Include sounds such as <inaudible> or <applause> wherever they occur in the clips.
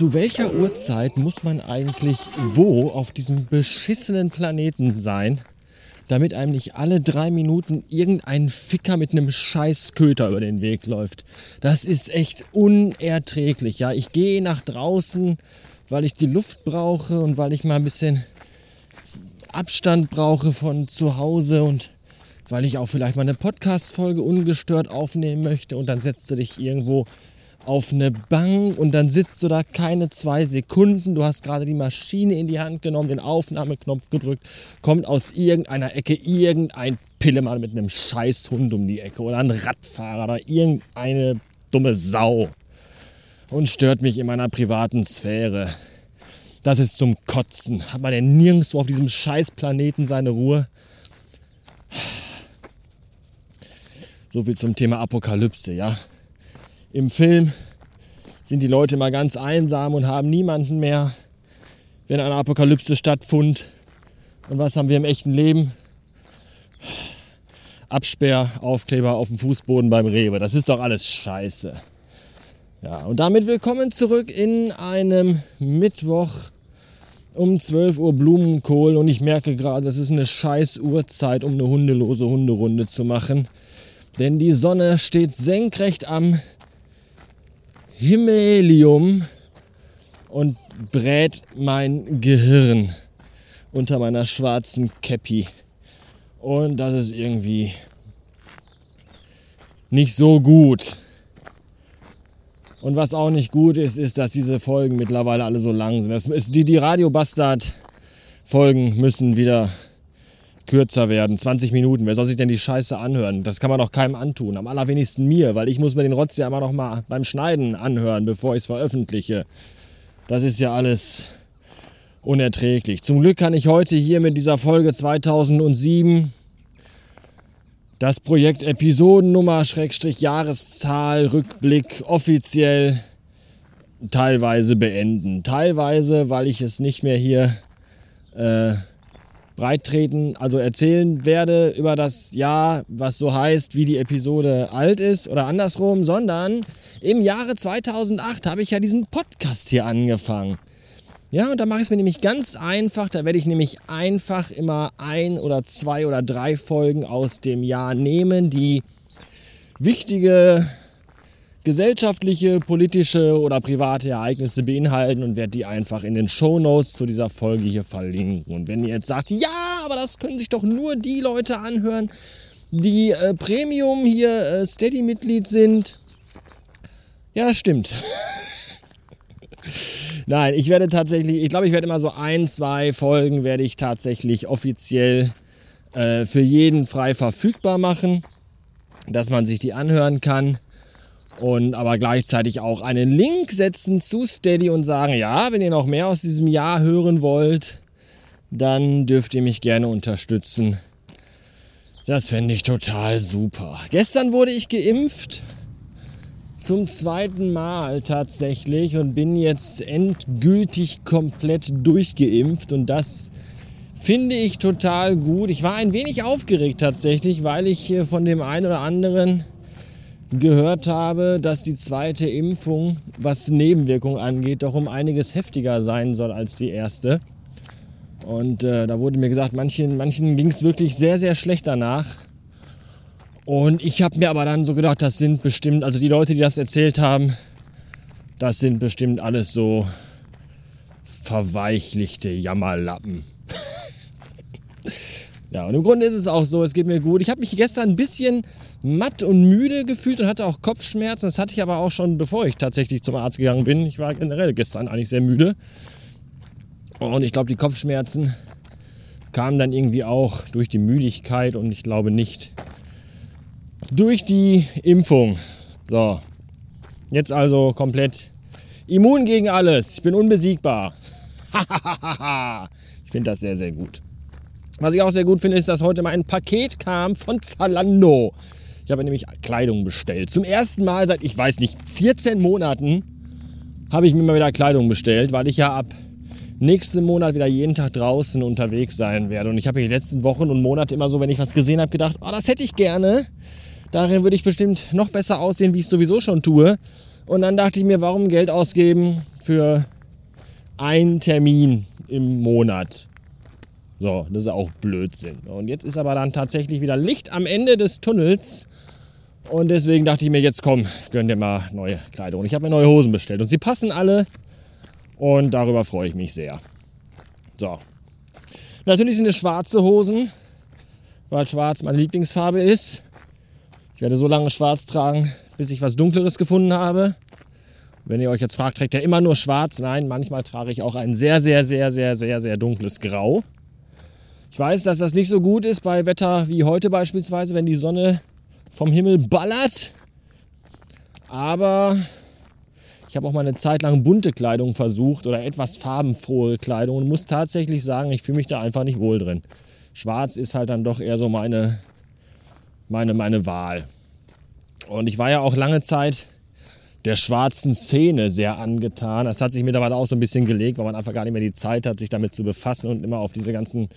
Zu welcher Uhrzeit muss man eigentlich wo auf diesem beschissenen Planeten sein, damit einem nicht alle drei Minuten irgendein Ficker mit einem scheiß Köter über den Weg läuft? Das ist echt unerträglich. Ja, ich gehe nach draußen, weil ich die Luft brauche und weil ich mal ein bisschen Abstand brauche von zu Hause und weil ich auch vielleicht mal eine Podcast-Folge ungestört aufnehmen möchte und dann setzt du dich irgendwo auf eine Bank und dann sitzt du da keine zwei Sekunden. Du hast gerade die Maschine in die Hand genommen, den Aufnahmeknopf gedrückt, kommt aus irgendeiner Ecke irgendein Pillemann mit einem Scheißhund um die Ecke oder ein Radfahrer oder irgendeine dumme Sau und stört mich in meiner privaten Sphäre. Das ist zum Kotzen. Hat man denn nirgendwo auf diesem Scheißplaneten seine Ruhe? So viel zum Thema Apokalypse, ja. Im Film sind die Leute mal ganz einsam und haben niemanden mehr, wenn eine Apokalypse stattfand. Und was haben wir im echten Leben? Absperraufkleber auf dem Fußboden beim Rewe. Das ist doch alles scheiße. Ja, und damit willkommen zurück in einem Mittwoch um 12 Uhr Blumenkohl. Und ich merke gerade, das ist eine scheiß Uhrzeit, um eine hundelose Hunderunde zu machen. Denn die Sonne steht senkrecht am Himmelium und brät mein Gehirn unter meiner schwarzen Käppi. Und das ist irgendwie nicht so gut. Und was auch nicht gut ist, ist, dass diese Folgen mittlerweile alle so lang sind. Die, die Radio Bastard Folgen müssen wieder kürzer werden. 20 Minuten. Wer soll sich denn die Scheiße anhören? Das kann man doch keinem antun. Am allerwenigsten mir, weil ich muss mir den Rotz ja immer noch mal beim Schneiden anhören, bevor ich es veröffentliche. Das ist ja alles unerträglich. Zum Glück kann ich heute hier mit dieser Folge 2007 das Projekt Episodennummer Schrägstrich Jahreszahl Rückblick offiziell teilweise beenden. Teilweise, weil ich es nicht mehr hier äh, breittreten, also erzählen werde über das Jahr, was so heißt, wie die Episode alt ist oder andersrum, sondern im Jahre 2008 habe ich ja diesen Podcast hier angefangen. Ja, und da mache ich es mir nämlich ganz einfach. Da werde ich nämlich einfach immer ein oder zwei oder drei Folgen aus dem Jahr nehmen, die wichtige gesellschaftliche, politische oder private Ereignisse beinhalten und werde die einfach in den Show Notes zu dieser Folge hier verlinken. Und wenn ihr jetzt sagt, ja, aber das können sich doch nur die Leute anhören, die äh, Premium hier äh, Steady-Mitglied sind. Ja, das stimmt. <laughs> Nein, ich werde tatsächlich, ich glaube, ich werde immer so ein, zwei Folgen werde ich tatsächlich offiziell äh, für jeden frei verfügbar machen, dass man sich die anhören kann und aber gleichzeitig auch einen Link setzen zu Steady und sagen, ja, wenn ihr noch mehr aus diesem Jahr hören wollt, dann dürft ihr mich gerne unterstützen. Das fände ich total super. Gestern wurde ich geimpft. Zum zweiten Mal tatsächlich und bin jetzt endgültig komplett durchgeimpft und das finde ich total gut. Ich war ein wenig aufgeregt tatsächlich, weil ich von dem einen oder anderen gehört habe, dass die zweite Impfung, was Nebenwirkungen angeht, doch um einiges heftiger sein soll als die erste. Und äh, da wurde mir gesagt, manchen, manchen ging es wirklich sehr, sehr schlecht danach. Und ich habe mir aber dann so gedacht, das sind bestimmt, also die Leute, die das erzählt haben, das sind bestimmt alles so verweichlichte Jammerlappen. <laughs> ja, und im Grunde ist es auch so, es geht mir gut. Ich habe mich gestern ein bisschen matt und müde gefühlt und hatte auch Kopfschmerzen. Das hatte ich aber auch schon, bevor ich tatsächlich zum Arzt gegangen bin. Ich war generell gestern eigentlich sehr müde. Und ich glaube, die Kopfschmerzen kamen dann irgendwie auch durch die Müdigkeit und ich glaube nicht durch die Impfung. So, jetzt also komplett immun gegen alles. Ich bin unbesiegbar. <laughs> ich finde das sehr, sehr gut. Was ich auch sehr gut finde, ist, dass heute mal ein Paket kam von Zalando. Ich habe nämlich Kleidung bestellt. Zum ersten Mal seit, ich weiß nicht, 14 Monaten habe ich mir mal wieder Kleidung bestellt, weil ich ja ab nächsten Monat wieder jeden Tag draußen unterwegs sein werde. Und ich habe die letzten Wochen und Monate immer so, wenn ich was gesehen habe, gedacht, oh, das hätte ich gerne. Darin würde ich bestimmt noch besser aussehen, wie ich es sowieso schon tue. Und dann dachte ich mir, warum Geld ausgeben für einen Termin im Monat. So, das ist auch Blödsinn. Und jetzt ist aber dann tatsächlich wieder Licht am Ende des Tunnels. Und deswegen dachte ich mir, jetzt komm, gönn dir mal neue Kleidung. Und ich habe mir neue Hosen bestellt. Und sie passen alle. Und darüber freue ich mich sehr. So. Natürlich sind es schwarze Hosen, weil schwarz meine Lieblingsfarbe ist. Ich werde so lange schwarz tragen, bis ich was Dunkleres gefunden habe. Wenn ihr euch jetzt fragt, trägt er immer nur schwarz? Nein, manchmal trage ich auch ein sehr, sehr, sehr, sehr, sehr, sehr dunkles Grau. Ich weiß, dass das nicht so gut ist bei Wetter wie heute beispielsweise, wenn die Sonne vom Himmel ballert. Aber ich habe auch mal eine Zeit lang bunte Kleidung versucht oder etwas farbenfrohe Kleidung und muss tatsächlich sagen, ich fühle mich da einfach nicht wohl drin. Schwarz ist halt dann doch eher so meine, meine, meine Wahl. Und ich war ja auch lange Zeit der schwarzen Szene sehr angetan. Das hat sich mittlerweile auch so ein bisschen gelegt, weil man einfach gar nicht mehr die Zeit hat, sich damit zu befassen und immer auf diese ganzen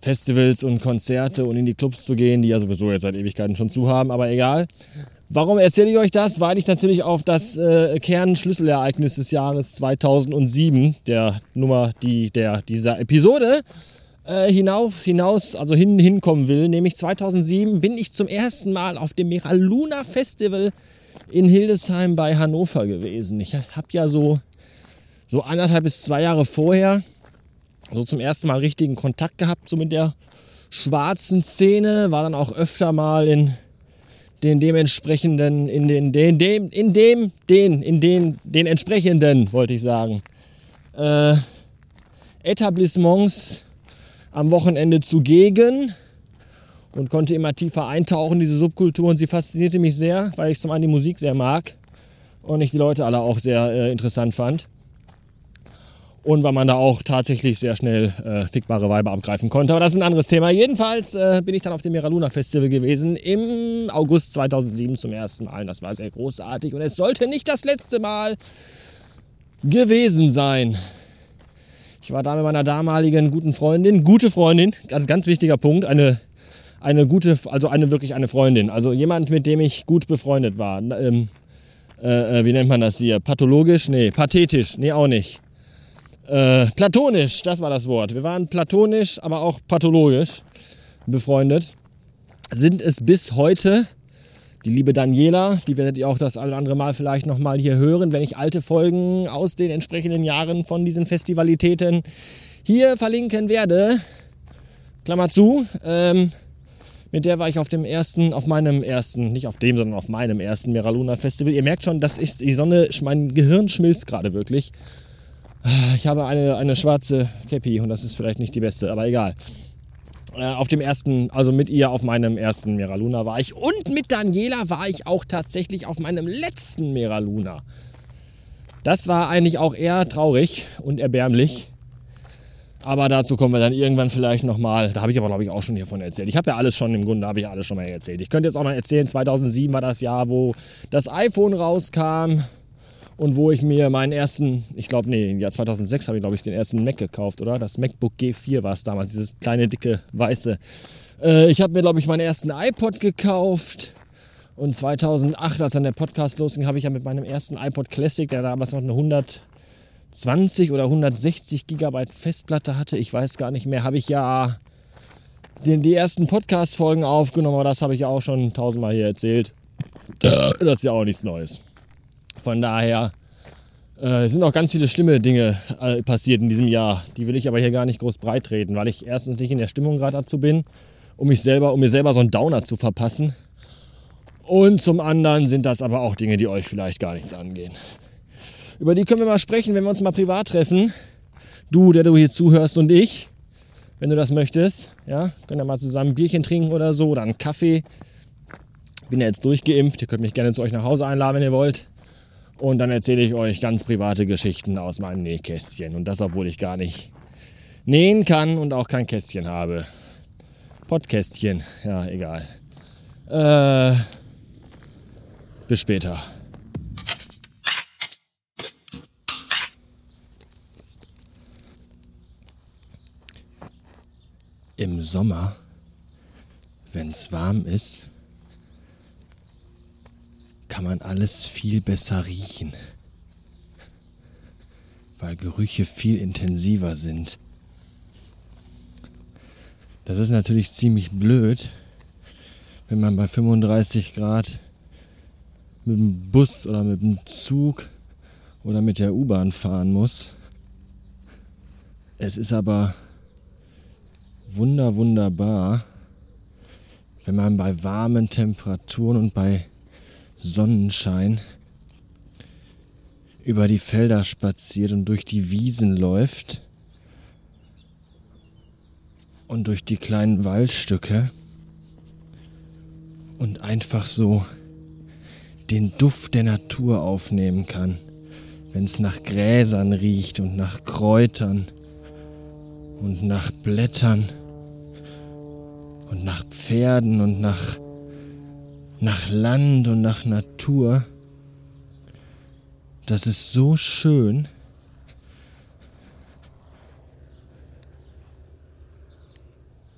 Festivals und Konzerte und in die Clubs zu gehen, die ja sowieso jetzt seit Ewigkeiten schon zu haben, aber egal. Warum erzähle ich euch das? Weil ich natürlich auf das äh, Kernschlüsselereignis des Jahres 2007, der Nummer die, der, dieser Episode, äh, hinauf, hinaus, also hin, hinkommen will. Nämlich 2007 bin ich zum ersten Mal auf dem Meraluna Festival in Hildesheim bei Hannover gewesen. Ich habe ja so, so anderthalb bis zwei Jahre vorher so zum ersten Mal richtigen Kontakt gehabt, so mit der schwarzen Szene, war dann auch öfter mal in den dementsprechenden, in den, den, dem, in dem, den, in den, den entsprechenden, wollte ich sagen, äh, Etablissements am Wochenende zugegen und konnte immer tiefer eintauchen, in diese Subkultur. Sie faszinierte mich sehr, weil ich zum einen die Musik sehr mag und ich die Leute alle auch sehr äh, interessant fand und weil man da auch tatsächlich sehr schnell äh, fickbare Weiber abgreifen konnte. Aber das ist ein anderes Thema. Jedenfalls äh, bin ich dann auf dem Miraluna Festival gewesen im August 2007 zum ersten Mal. Das war sehr großartig und es sollte nicht das letzte Mal gewesen sein. Ich war da mit meiner damaligen guten Freundin, gute Freundin, ganz, ganz wichtiger Punkt, eine, eine gute, also eine wirklich eine Freundin, also jemand, mit dem ich gut befreundet war. Ähm, äh, äh wie nennt man das hier? Pathologisch? Nee, pathetisch? Nee, auch nicht äh, platonisch, das war das Wort. Wir waren platonisch, aber auch pathologisch befreundet. Sind es bis heute. Die liebe Daniela, die werdet ihr auch das eine oder andere Mal vielleicht nochmal hier hören, wenn ich alte Folgen aus den entsprechenden Jahren von diesen Festivalitäten hier verlinken werde. Klammer zu. Ähm, mit der war ich auf dem ersten, auf meinem ersten, nicht auf dem, sondern auf meinem ersten Meraluna Festival. Ihr merkt schon, das ist die Sonne, mein Gehirn schmilzt gerade wirklich. Ich habe eine, eine schwarze Cappy und das ist vielleicht nicht die beste, aber egal. Äh, auf dem ersten, also mit ihr auf meinem ersten Meraluna war ich und mit Daniela war ich auch tatsächlich auf meinem letzten Meraluna. Das war eigentlich auch eher traurig und erbärmlich. Aber dazu kommen wir dann irgendwann vielleicht nochmal. Da habe ich aber, glaube ich, auch schon hiervon erzählt. Ich habe ja alles schon, im Grunde habe ich alles schon mal erzählt. Ich könnte jetzt auch noch erzählen, 2007 war das Jahr, wo das iPhone rauskam und wo ich mir meinen ersten, ich glaube, nee, im Jahr 2006 habe ich, glaube ich, den ersten Mac gekauft, oder? Das MacBook G4 war es damals, dieses kleine, dicke, weiße. Äh, ich habe mir, glaube ich, meinen ersten iPod gekauft. Und 2008, als dann der Podcast losging, habe ich ja mit meinem ersten iPod Classic, der damals noch eine 120 oder 160 Gigabyte Festplatte hatte, ich weiß gar nicht mehr, habe ich ja den, die ersten Podcast-Folgen aufgenommen, aber das habe ich ja auch schon tausendmal hier erzählt. Das ist ja auch nichts Neues. Von daher äh, sind auch ganz viele schlimme Dinge äh, passiert in diesem Jahr. Die will ich aber hier gar nicht groß breit treten, weil ich erstens nicht in der Stimmung gerade dazu bin, um mich selber, um mir selber so einen Downer zu verpassen. Und zum anderen sind das aber auch Dinge, die euch vielleicht gar nichts angehen. Über die können wir mal sprechen, wenn wir uns mal privat treffen. Du, der du hier zuhörst und ich, wenn du das möchtest. Ja, können wir mal zusammen ein Bierchen trinken oder so oder einen Kaffee. Bin ja jetzt durchgeimpft. Ihr könnt mich gerne zu euch nach Hause einladen, wenn ihr wollt. Und dann erzähle ich euch ganz private Geschichten aus meinem Nähkästchen. Und das, obwohl ich gar nicht nähen kann und auch kein Kästchen habe. Pottkästchen, ja, egal. Äh, bis später. Im Sommer, wenn es warm ist, kann man alles viel besser riechen. weil Gerüche viel intensiver sind. Das ist natürlich ziemlich blöd, wenn man bei 35 Grad mit dem Bus oder mit dem Zug oder mit der U-Bahn fahren muss. Es ist aber wunder wunderbar, wenn man bei warmen Temperaturen und bei Sonnenschein über die Felder spaziert und durch die Wiesen läuft und durch die kleinen Waldstücke und einfach so den Duft der Natur aufnehmen kann, wenn es nach Gräsern riecht und nach Kräutern und nach Blättern und nach Pferden und nach, nach Land und nach Natur. Das ist so schön.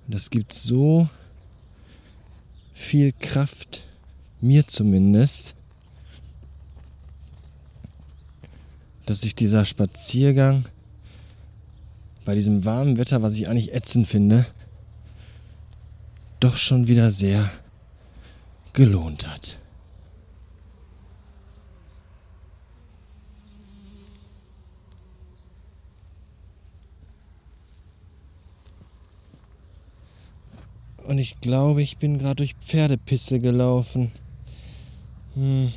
Das gibt so viel Kraft, mir zumindest, dass sich dieser Spaziergang bei diesem warmen Wetter, was ich eigentlich ätzend finde, doch schon wieder sehr gelohnt hat. Und ich glaube, ich bin gerade durch Pferdepisse gelaufen. Hm.